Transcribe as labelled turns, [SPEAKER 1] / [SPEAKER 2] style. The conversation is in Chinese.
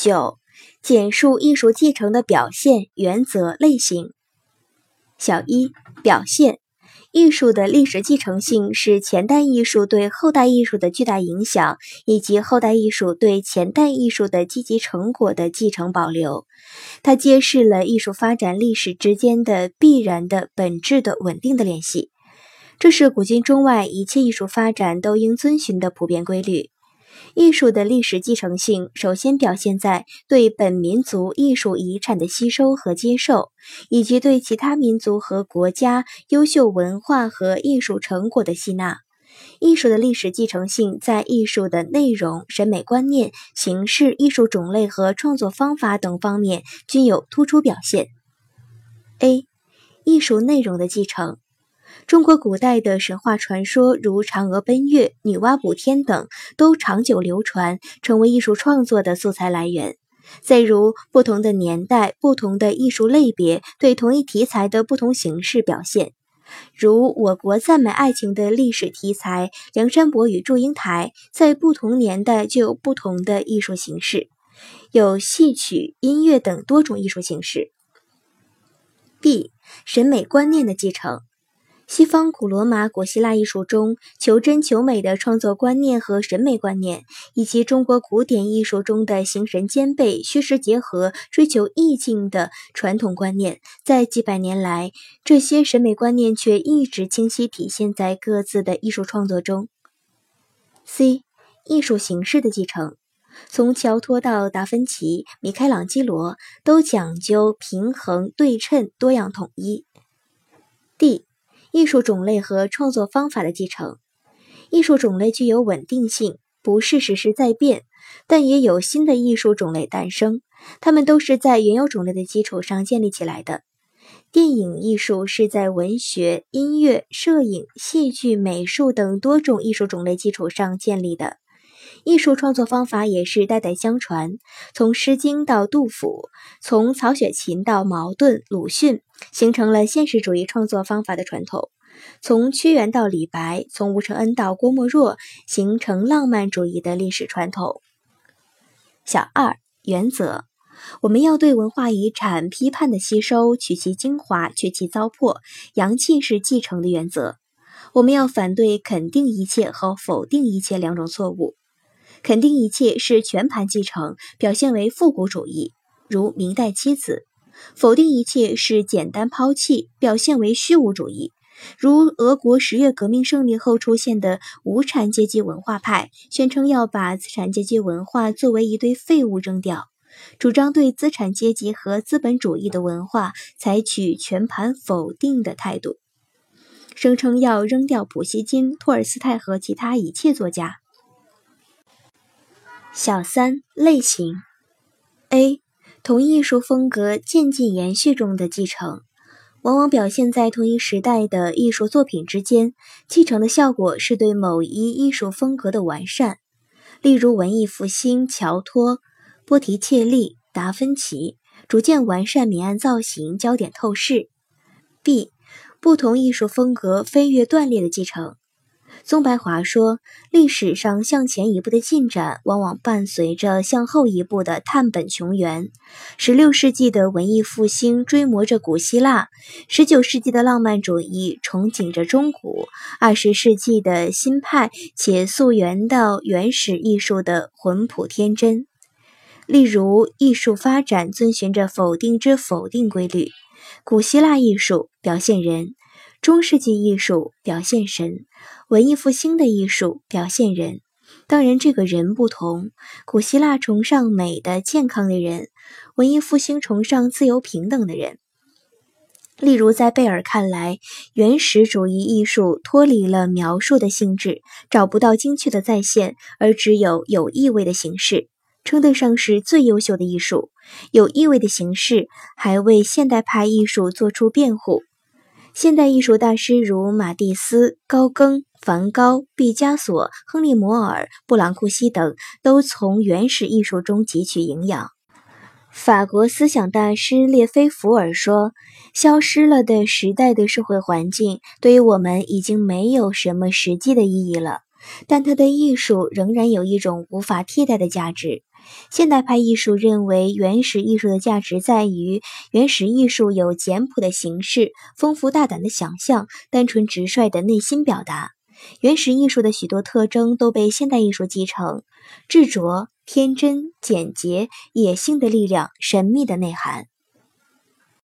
[SPEAKER 1] 九、简述艺术继承的表现原则类型。小一、表现。艺术的历史继承性是前代艺术对后代艺术的巨大影响，以及后代艺术对前代艺术的积极成果的继承保留。它揭示了艺术发展历史之间的必然的本质的稳定的联系，这是古今中外一切艺术发展都应遵循的普遍规律。艺术的历史继承性，首先表现在对本民族艺术遗产的吸收和接受，以及对其他民族和国家优秀文化和艺术成果的吸纳。艺术的历史继承性在艺术的内容、审美观念、形式、艺术种类和创作方法等方面均有突出表现。A. 艺术内容的继承。中国古代的神话传说，如嫦娥奔月、女娲补天等，都长久流传，成为艺术创作的素材来源。再如，不同的年代、不同的艺术类别对同一题材的不同形式表现，如我国赞美爱情的历史题材《梁山伯与祝英台》，在不同年代就有不同的艺术形式，有戏曲、音乐等多种艺术形式。B. 审美观念的继承。西方古罗马、古希腊艺术中求真求美的创作观念和审美观念，以及中国古典艺术中的形神兼备、虚实结合、追求意境的传统观念，在几百年来，这些审美观念却一直清晰体现在各自的艺术创作中。C. 艺术形式的继承，从乔托到达芬奇、米开朗基罗，都讲究平衡、对称、多样统一。D. 艺术种类和创作方法的继承，艺术种类具有稳定性，不是时时在变，但也有新的艺术种类诞生。它们都是在原有种类的基础上建立起来的。电影艺术是在文学、音乐、摄影、戏剧、美术等多种艺术种类基础上建立的。艺术创作方法也是代代相传，从《诗经》到杜甫，从曹雪芹到茅盾、鲁迅，形成了现实主义创作方法的传统；从屈原到李白，从吴承恩到郭沫若，形成浪漫主义的历史传统。小二原则，我们要对文化遗产批判的吸收，取其精华，去其糟粕。阳气是继承的原则，我们要反对肯定一切和否定一切两种错误。肯定一切是全盘继承，表现为复古主义，如明代妻子；否定一切是简单抛弃，表现为虚无主义，如俄国十月革命胜利后出现的无产阶级文化派，宣称要把资产阶级文化作为一堆废物扔掉，主张对资产阶级和资本主义的文化采取全盘否定的态度，声称要扔掉普希金、托尔斯泰和其他一切作家。小三类型：A. 同艺术风格渐进延续中的继承，往往表现在同一时代的艺术作品之间。继承的效果是对某一艺术风格的完善，例如文艺复兴、乔托、波提切利、达芬奇，逐渐完善明暗造型、焦点透视。B. 不同艺术风格飞跃断裂的继承。宗白华说：“历史上向前一步的进展，往往伴随着向后一步的探本穷源。十六世纪的文艺复兴追摹着古希腊，十九世纪的浪漫主义憧憬着中古，二十世纪的新派且溯源到原始艺术的魂朴天真。例如，艺术发展遵循着否定之否定规律。古希腊艺术表现人，中世纪艺术表现神。”文艺复兴的艺术表现人，当然这个人不同。古希腊崇尚美的、健康的人，文艺复兴崇尚自由平等的人。例如，在贝尔看来，原始主义艺术脱离了描述的性质，找不到精确的再现，而只有有意味的形式，称得上是最优秀的艺术。有意味的形式还为现代派艺术做出辩护。现代艺术大师如马蒂斯、高更。梵高、毕加索、亨利·摩尔、布朗库西等都从原始艺术中汲取营养。法国思想大师列菲福尔说：“消失了的时代的社会环境对于我们已经没有什么实际的意义了，但他的艺术仍然有一种无法替代的价值，现代派艺术认为，原始艺术的价值在于原始艺术有简朴的形式、丰富大胆的想象、单纯直率的内心表达。原始艺术的许多特征都被现代艺术继承：执着、天真、简洁、野性的力量、神秘的内涵。